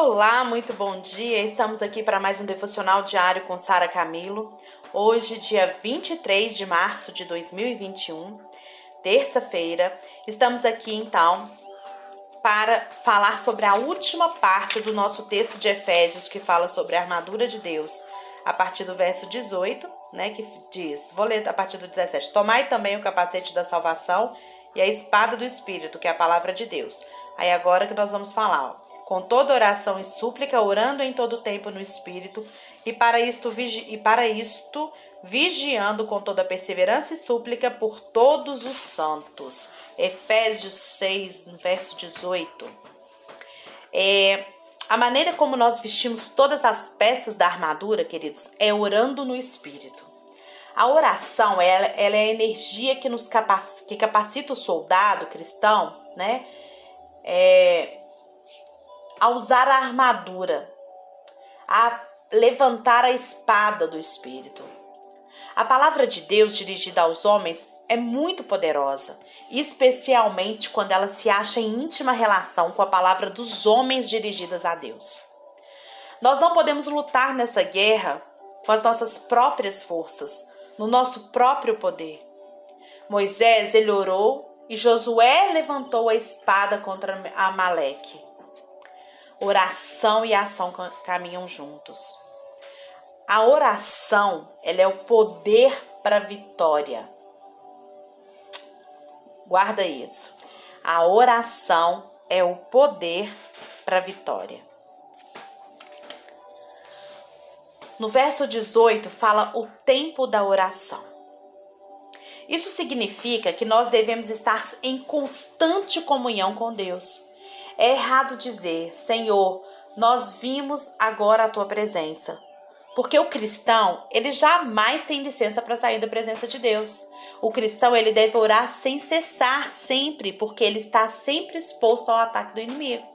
Olá, muito bom dia. Estamos aqui para mais um devocional diário com Sara Camilo. Hoje, dia 23 de março de 2021, terça-feira. Estamos aqui então para falar sobre a última parte do nosso texto de Efésios que fala sobre a armadura de Deus, a partir do verso 18, né, que diz, vou ler a partir do 17. Tomai também o capacete da salvação e a espada do espírito, que é a palavra de Deus. Aí agora que nós vamos falar, ó com toda oração e súplica, orando em todo tempo no Espírito, e para isto, e para isto vigiando com toda perseverança e súplica por todos os santos. Efésios 6, verso 18. É, a maneira como nós vestimos todas as peças da armadura, queridos, é orando no Espírito. A oração, ela, ela é a energia que nos capacita, que capacita o soldado cristão, né? É, a usar a armadura, a levantar a espada do Espírito. A palavra de Deus dirigida aos homens é muito poderosa, especialmente quando ela se acha em íntima relação com a palavra dos homens dirigidas a Deus. Nós não podemos lutar nessa guerra com as nossas próprias forças, no nosso próprio poder. Moisés ele orou e Josué levantou a espada contra Amaleque. Oração e ação caminham juntos. A oração, ela é o poder para vitória. Guarda isso. A oração é o poder para vitória. No verso 18 fala o tempo da oração. Isso significa que nós devemos estar em constante comunhão com Deus. É errado dizer, Senhor, nós vimos agora a tua presença. Porque o cristão, ele jamais tem licença para sair da presença de Deus. O cristão, ele deve orar sem cessar sempre, porque ele está sempre exposto ao ataque do inimigo.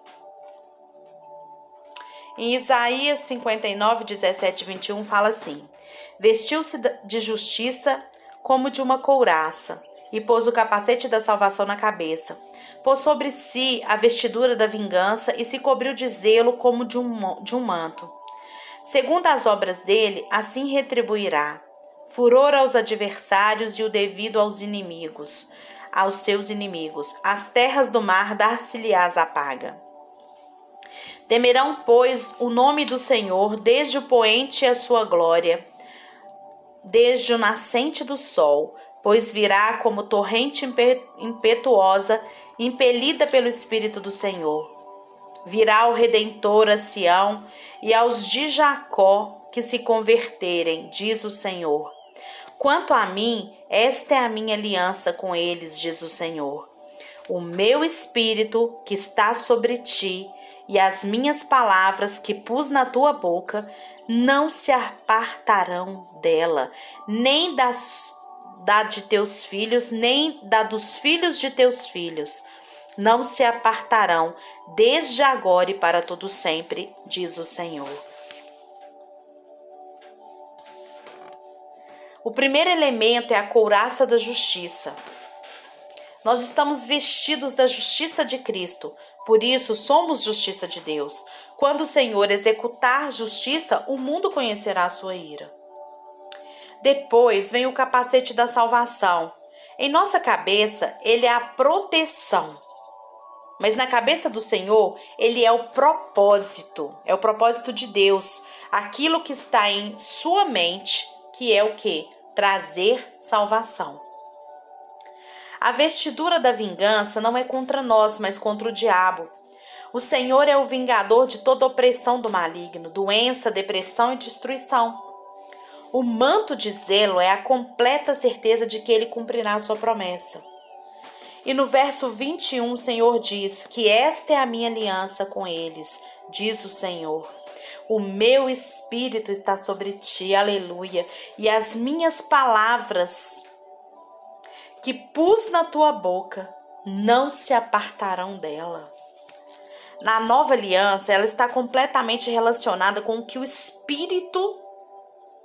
Em Isaías 59, 17 e 21 fala assim: Vestiu-se de justiça como de uma couraça, e pôs o capacete da salvação na cabeça pôs sobre si a vestidura da vingança e se cobriu de zelo como de um, de um manto. Segundo as obras dele, assim retribuirá: furor aos adversários e o devido aos inimigos, aos seus inimigos. As terras do mar dar-se-lhe-ás a paga. Temerão, pois, o nome do Senhor, desde o poente a sua glória, desde o nascente do sol, pois virá como torrente impetuosa impelida pelo Espírito do Senhor. Virá o Redentor a Sião e aos de Jacó que se converterem, diz o Senhor. Quanto a mim, esta é a minha aliança com eles, diz o Senhor. O meu espírito que está sobre ti e as minhas palavras que pus na tua boca não se apartarão dela, nem das da de teus filhos, nem da dos filhos de teus filhos. Não se apartarão desde agora e para todo sempre, diz o Senhor. O primeiro elemento é a couraça da justiça. Nós estamos vestidos da justiça de Cristo, por isso somos justiça de Deus. Quando o Senhor executar justiça, o mundo conhecerá a sua ira. Depois vem o capacete da salvação. Em nossa cabeça, ele é a proteção. Mas na cabeça do Senhor, ele é o propósito, é o propósito de Deus, aquilo que está em sua mente, que é o que? Trazer salvação. A vestidura da vingança não é contra nós, mas contra o diabo. O Senhor é o vingador de toda opressão do maligno, doença, depressão e destruição. O manto de zelo é a completa certeza de que ele cumprirá a sua promessa. E no verso 21, o Senhor diz que esta é a minha aliança com eles, diz o Senhor. O meu espírito está sobre ti, aleluia, e as minhas palavras que pus na tua boca não se apartarão dela. Na nova aliança, ela está completamente relacionada com o que o Espírito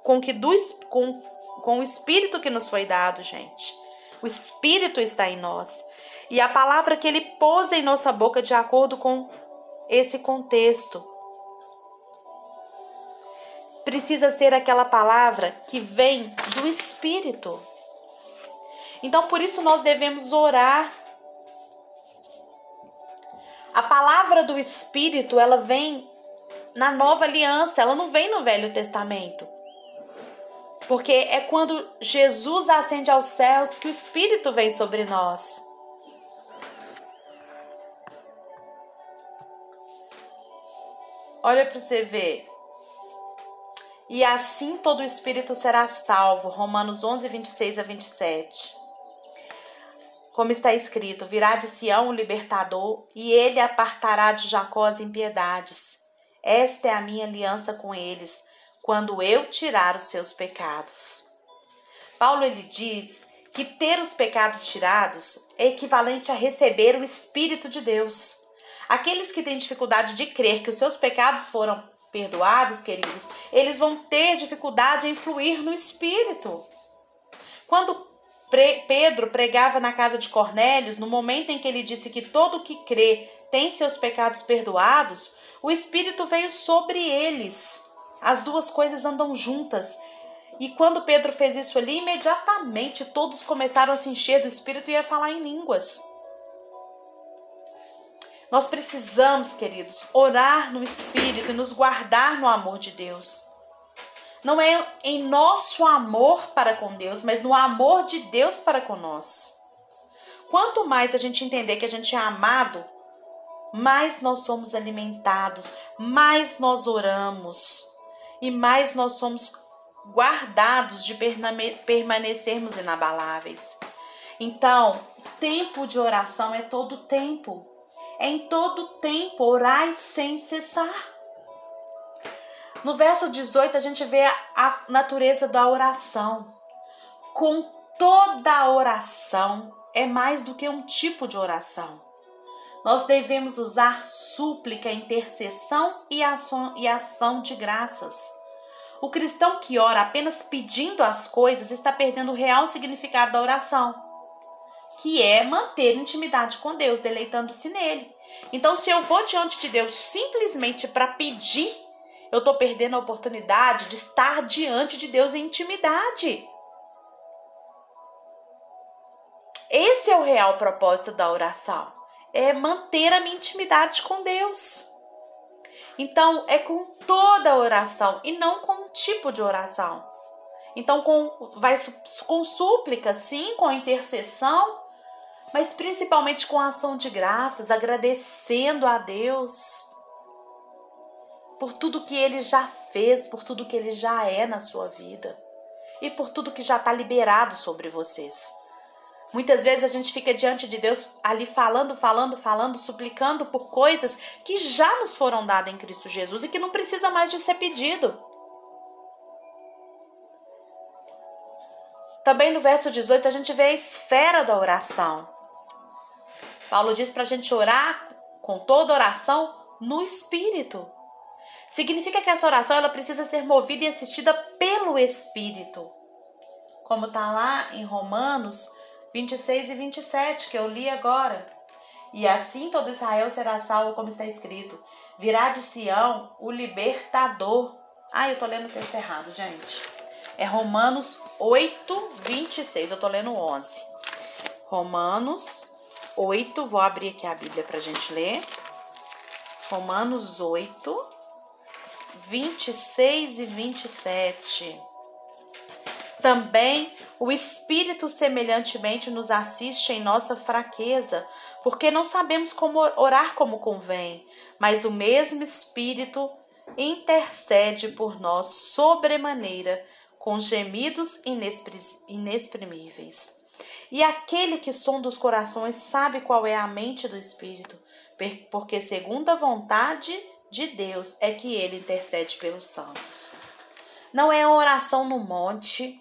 com que do, com, com o espírito que nos foi dado, gente. O espírito está em nós. E a palavra que ele pôs em nossa boca de acordo com esse contexto. precisa ser aquela palavra que vem do Espírito. Então, por isso, nós devemos orar. A palavra do Espírito, ela vem na nova aliança, ela não vem no Velho Testamento. Porque é quando Jesus ascende aos céus que o Espírito vem sobre nós. Olha para você ver. E assim todo espírito será salvo. Romanos 11, 26 a 27. Como está escrito: Virá de Sião o libertador, e ele apartará de Jacó as impiedades. Esta é a minha aliança com eles, quando eu tirar os seus pecados. Paulo ele diz que ter os pecados tirados é equivalente a receber o Espírito de Deus. Aqueles que têm dificuldade de crer que os seus pecados foram perdoados, queridos, eles vão ter dificuldade em fluir no Espírito. Quando Pedro pregava na casa de Cornélios, no momento em que ele disse que todo que crê tem seus pecados perdoados, o Espírito veio sobre eles. As duas coisas andam juntas. E quando Pedro fez isso ali, imediatamente todos começaram a se encher do Espírito e a falar em línguas. Nós precisamos, queridos, orar no Espírito e nos guardar no amor de Deus. Não é em nosso amor para com Deus, mas no amor de Deus para nós. Quanto mais a gente entender que a gente é amado, mais nós somos alimentados, mais nós oramos e mais nós somos guardados de permanecermos inabaláveis. Então, tempo de oração é todo tempo. É em todo tempo orai sem cessar. No verso 18 a gente vê a natureza da oração. Com toda oração é mais do que um tipo de oração. Nós devemos usar súplica, intercessão e ação, e ação de graças. O cristão que ora apenas pedindo as coisas está perdendo o real significado da oração, que é manter intimidade com Deus, deleitando-se nele. Então, se eu vou diante de Deus simplesmente para pedir, eu estou perdendo a oportunidade de estar diante de Deus em intimidade. Esse é o real propósito da oração é manter a minha intimidade com Deus. Então, é com toda a oração e não com um tipo de oração. Então, com, vai com súplica, sim, com intercessão, mas principalmente com ação de graças, agradecendo a Deus por tudo que Ele já fez, por tudo que Ele já é na sua vida e por tudo que já está liberado sobre vocês. Muitas vezes a gente fica diante de Deus ali falando, falando, falando, suplicando por coisas que já nos foram dadas em Cristo Jesus e que não precisa mais de ser pedido. Também no verso 18 a gente vê a esfera da oração. Paulo diz para a gente orar com toda oração no Espírito. Significa que essa oração ela precisa ser movida e assistida pelo Espírito. Como está lá em Romanos 26 e 27, que eu li agora. E assim todo Israel será salvo, como está escrito: virá de Sião o libertador. Ah, eu tô lendo o texto errado, gente. É Romanos 8, 26. Eu tô lendo 11. Romanos 8, vou abrir aqui a Bíblia pra gente ler. Romanos 8, 26 e 27. Também o Espírito semelhantemente nos assiste em nossa fraqueza, porque não sabemos como orar como convém, mas o mesmo Espírito intercede por nós sobremaneira, com gemidos inexprimíveis. E aquele que sonda os corações sabe qual é a mente do Espírito, porque segundo a vontade de Deus é que ele intercede pelos santos. Não é oração no monte,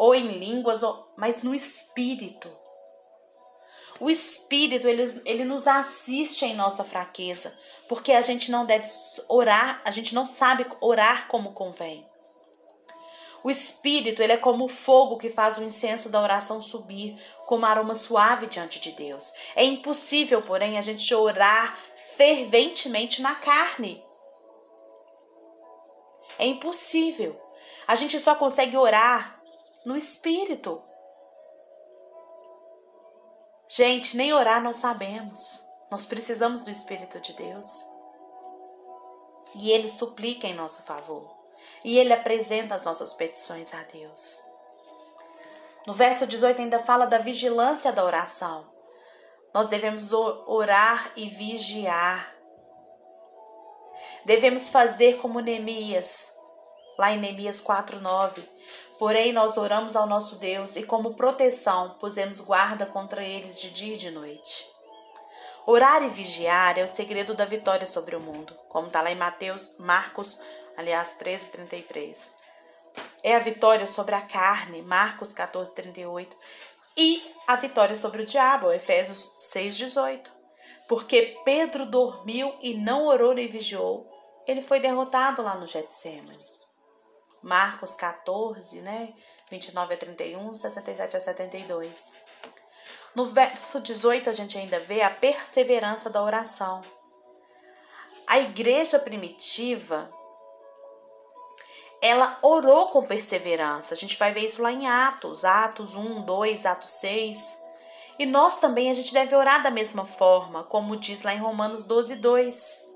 ou em línguas, mas no espírito. O espírito, ele, ele nos assiste em nossa fraqueza, porque a gente não deve orar, a gente não sabe orar como convém. O espírito, ele é como o fogo que faz o incenso da oração subir como aroma suave diante de Deus. É impossível, porém, a gente orar ferventemente na carne. É impossível. A gente só consegue orar no espírito. Gente, nem orar não sabemos. Nós precisamos do Espírito de Deus. E ele suplica em nosso favor. E ele apresenta as nossas petições a Deus. No verso 18 ainda fala da vigilância da oração. Nós devemos orar e vigiar. Devemos fazer como Neemias, lá em Neemias 4:9. Porém nós oramos ao nosso Deus e como proteção pusemos guarda contra eles de dia e de noite. Orar e vigiar é o segredo da vitória sobre o mundo, como está lá em Mateus, Marcos, aliás, 13, 33. É a vitória sobre a carne, Marcos 14, 38. E a vitória sobre o diabo, Efésios 6, 18. Porque Pedro dormiu e não orou e vigiou, ele foi derrotado lá no Getsemane. Marcos 14, né? 29 a 31, 67 a 72. No verso 18, a gente ainda vê a perseverança da oração. A igreja primitiva, ela orou com perseverança. A gente vai ver isso lá em Atos, Atos 1, 2, Atos 6. E nós também a gente deve orar da mesma forma, como diz lá em Romanos 12, 2.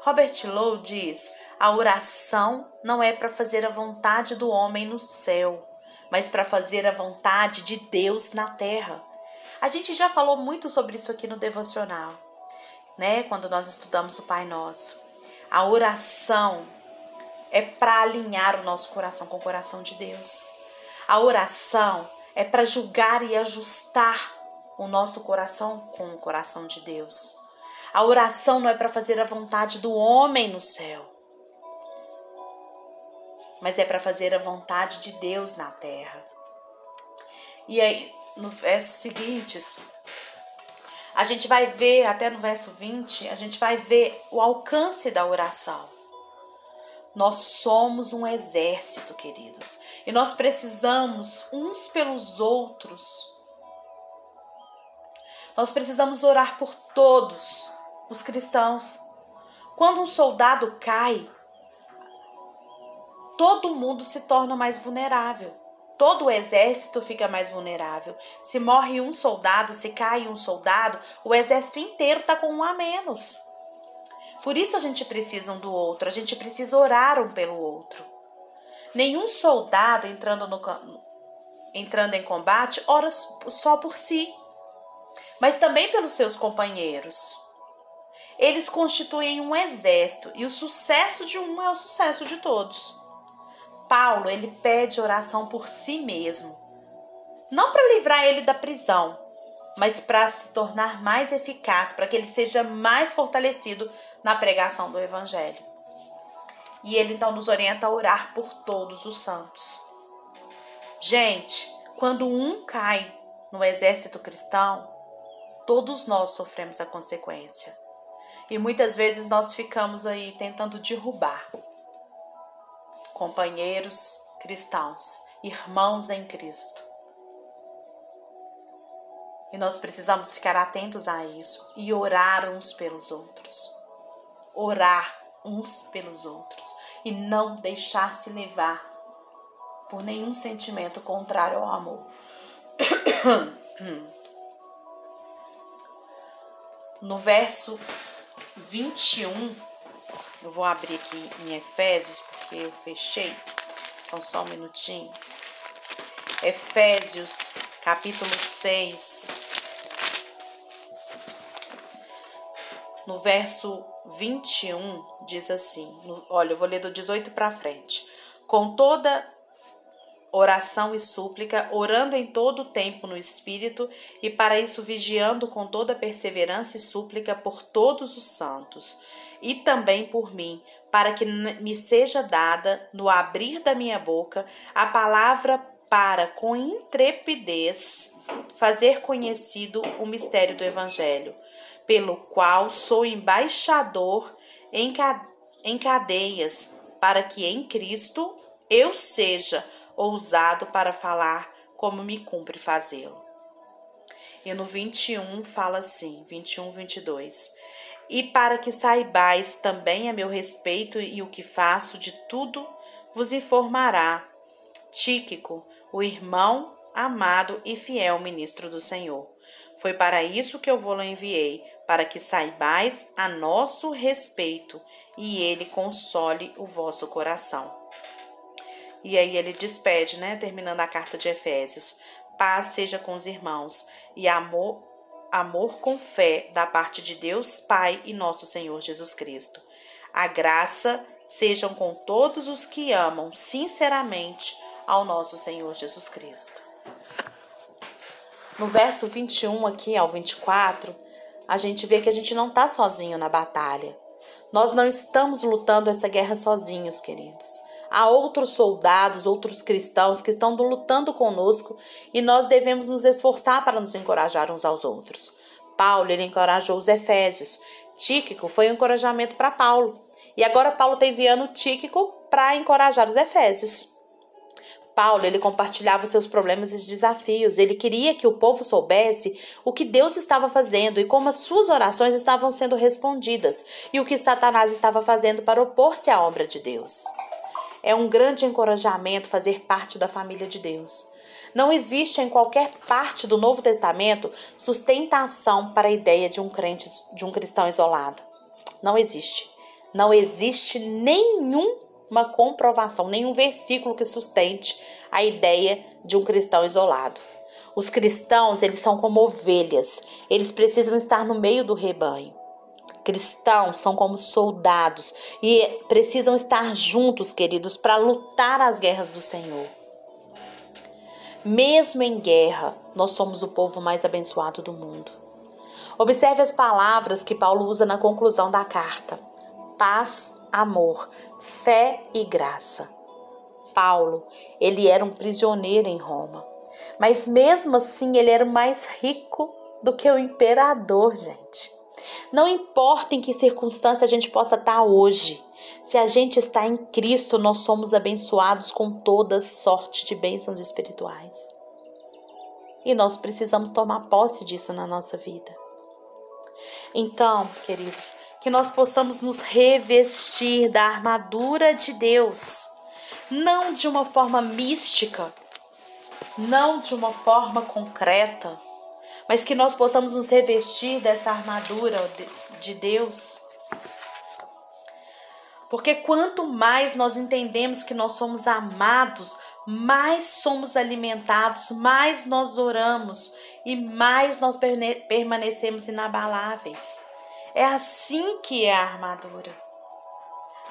Robert Lowe diz: a oração não é para fazer a vontade do homem no céu, mas para fazer a vontade de Deus na terra. A gente já falou muito sobre isso aqui no devocional, né? Quando nós estudamos o Pai Nosso. A oração é para alinhar o nosso coração com o coração de Deus. A oração é para julgar e ajustar o nosso coração com o coração de Deus. A oração não é para fazer a vontade do homem no céu, mas é para fazer a vontade de Deus na terra. E aí, nos versos seguintes, a gente vai ver, até no verso 20, a gente vai ver o alcance da oração. Nós somos um exército, queridos, e nós precisamos uns pelos outros. Nós precisamos orar por todos os cristãos. Quando um soldado cai, todo mundo se torna mais vulnerável. Todo o exército fica mais vulnerável. Se morre um soldado, se cai um soldado, o exército inteiro está com um a menos. Por isso a gente precisa um do outro, a gente precisa orar um pelo outro. Nenhum soldado entrando, no, entrando em combate ora só por si, mas também pelos seus companheiros. Eles constituem um exército e o sucesso de um é o sucesso de todos. Paulo, ele pede oração por si mesmo. Não para livrar ele da prisão, mas para se tornar mais eficaz, para que ele seja mais fortalecido na pregação do evangelho. E ele então nos orienta a orar por todos os santos. Gente, quando um cai no exército cristão, todos nós sofremos a consequência. E muitas vezes nós ficamos aí tentando derrubar companheiros cristãos, irmãos em Cristo. E nós precisamos ficar atentos a isso e orar uns pelos outros. Orar uns pelos outros e não deixar se levar por nenhum sentimento contrário ao amor. No verso 21, eu vou abrir aqui em Efésios, porque eu fechei. Então, só um minutinho. Efésios, capítulo 6. No verso 21, diz assim: no, olha, eu vou ler do 18 para frente. Com toda oração e súplica, orando em todo o tempo no Espírito, e para isso vigiando com toda perseverança e súplica por todos os santos, e também por mim, para que me seja dada, no abrir da minha boca, a palavra para, com intrepidez, fazer conhecido o mistério do Evangelho, pelo qual sou embaixador em cadeias, para que em Cristo eu seja ousado para falar como me cumpre fazê-lo. E no 21 fala assim, 21, 22. e para que saibais também a meu respeito e o que faço de tudo, vos informará Tíquico, o irmão amado e fiel ministro do Senhor. Foi para isso que eu vou enviei, para que saibais a nosso respeito e ele console o vosso coração. E aí ele despede, né, terminando a carta de Efésios. Paz seja com os irmãos e amor amor com fé da parte de Deus Pai e nosso Senhor Jesus Cristo. A graça sejam com todos os que amam sinceramente ao nosso Senhor Jesus Cristo. No verso 21 aqui ao 24, a gente vê que a gente não está sozinho na batalha. Nós não estamos lutando essa guerra sozinhos, queridos. Há outros soldados, outros cristãos que estão lutando conosco e nós devemos nos esforçar para nos encorajar uns aos outros. Paulo, ele encorajou os Efésios. Tíquico foi um encorajamento para Paulo. E agora Paulo está enviando Tíquico para encorajar os Efésios. Paulo, ele compartilhava seus problemas e desafios. Ele queria que o povo soubesse o que Deus estava fazendo e como as suas orações estavam sendo respondidas e o que Satanás estava fazendo para opor-se à obra de Deus. É um grande encorajamento fazer parte da família de Deus. Não existe em qualquer parte do Novo Testamento sustentação para a ideia de um crente, de um cristão isolado. Não existe. Não existe nenhuma comprovação, nenhum versículo que sustente a ideia de um cristão isolado. Os cristãos, eles são como ovelhas. Eles precisam estar no meio do rebanho cristãos são como soldados e precisam estar juntos, queridos, para lutar as guerras do Senhor. Mesmo em guerra, nós somos o povo mais abençoado do mundo. Observe as palavras que Paulo usa na conclusão da carta: paz, amor, fé e graça. Paulo, ele era um prisioneiro em Roma, mas mesmo assim ele era mais rico do que o imperador, gente. Não importa em que circunstância a gente possa estar hoje, se a gente está em Cristo, nós somos abençoados com toda sorte de bênçãos espirituais. E nós precisamos tomar posse disso na nossa vida. Então, queridos, que nós possamos nos revestir da armadura de Deus, não de uma forma mística, não de uma forma concreta, mas que nós possamos nos revestir dessa armadura de Deus. Porque quanto mais nós entendemos que nós somos amados, mais somos alimentados, mais nós oramos e mais nós permanecemos inabaláveis. É assim que é a armadura.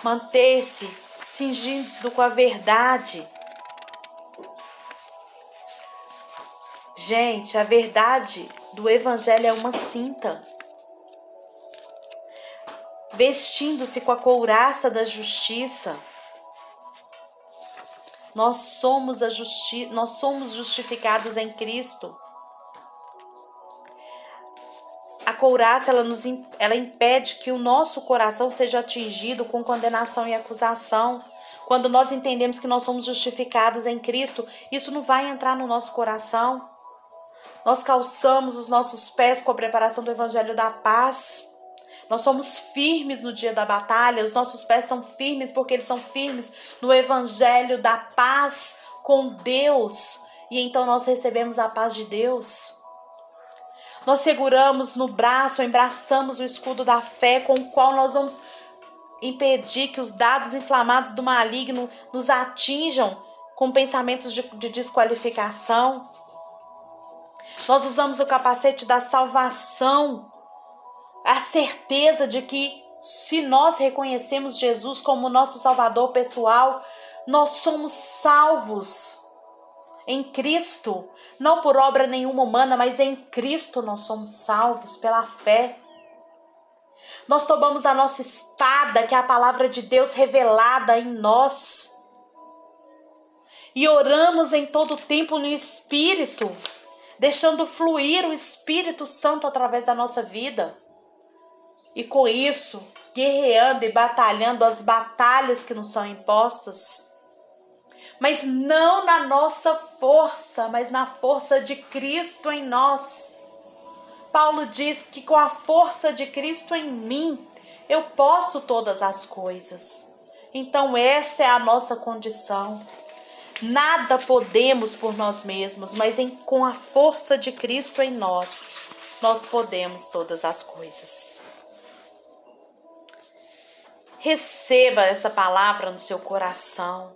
Manter-se cingindo com a verdade, Gente, a verdade do Evangelho é uma cinta. Vestindo-se com a couraça da justiça, nós somos, a justi nós somos justificados em Cristo. A couraça ela nos ela impede que o nosso coração seja atingido com condenação e acusação. Quando nós entendemos que nós somos justificados em Cristo, isso não vai entrar no nosso coração. Nós calçamos os nossos pés com a preparação do Evangelho da Paz. Nós somos firmes no dia da batalha, os nossos pés são firmes porque eles são firmes no Evangelho da Paz com Deus. E então nós recebemos a paz de Deus. Nós seguramos no braço, embraçamos o escudo da fé com o qual nós vamos impedir que os dados inflamados do maligno nos atinjam com pensamentos de, de desqualificação. Nós usamos o capacete da salvação, a certeza de que se nós reconhecemos Jesus como nosso Salvador pessoal, nós somos salvos em Cristo, não por obra nenhuma humana, mas em Cristo nós somos salvos pela fé. Nós tomamos a nossa espada, que é a palavra de Deus revelada em nós, e oramos em todo tempo no Espírito deixando fluir o Espírito Santo através da nossa vida. E com isso, guerreando e batalhando as batalhas que nos são impostas. Mas não na nossa força, mas na força de Cristo em nós. Paulo diz que com a força de Cristo em mim, eu posso todas as coisas. Então, essa é a nossa condição. Nada podemos por nós mesmos, mas em, com a força de Cristo em nós, nós podemos todas as coisas. Receba essa palavra no seu coração.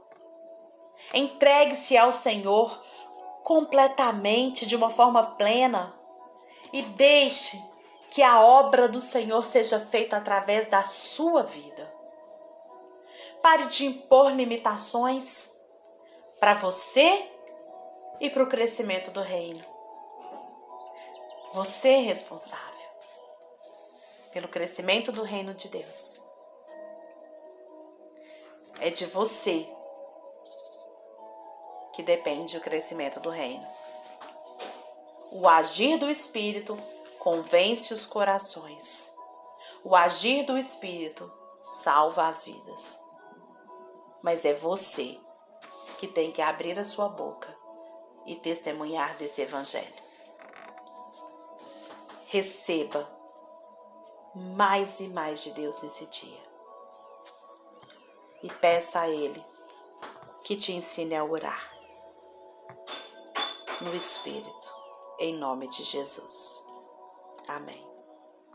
Entregue-se ao Senhor completamente, de uma forma plena, e deixe que a obra do Senhor seja feita através da sua vida. Pare de impor limitações para você e para o crescimento do reino. Você é responsável pelo crescimento do reino de Deus. É de você que depende o crescimento do reino. O agir do Espírito convence os corações. O agir do Espírito salva as vidas. Mas é você que tem que abrir a sua boca e testemunhar desse Evangelho. Receba mais e mais de Deus nesse dia. E peça a Ele que te ensine a orar no Espírito, em nome de Jesus. Amém.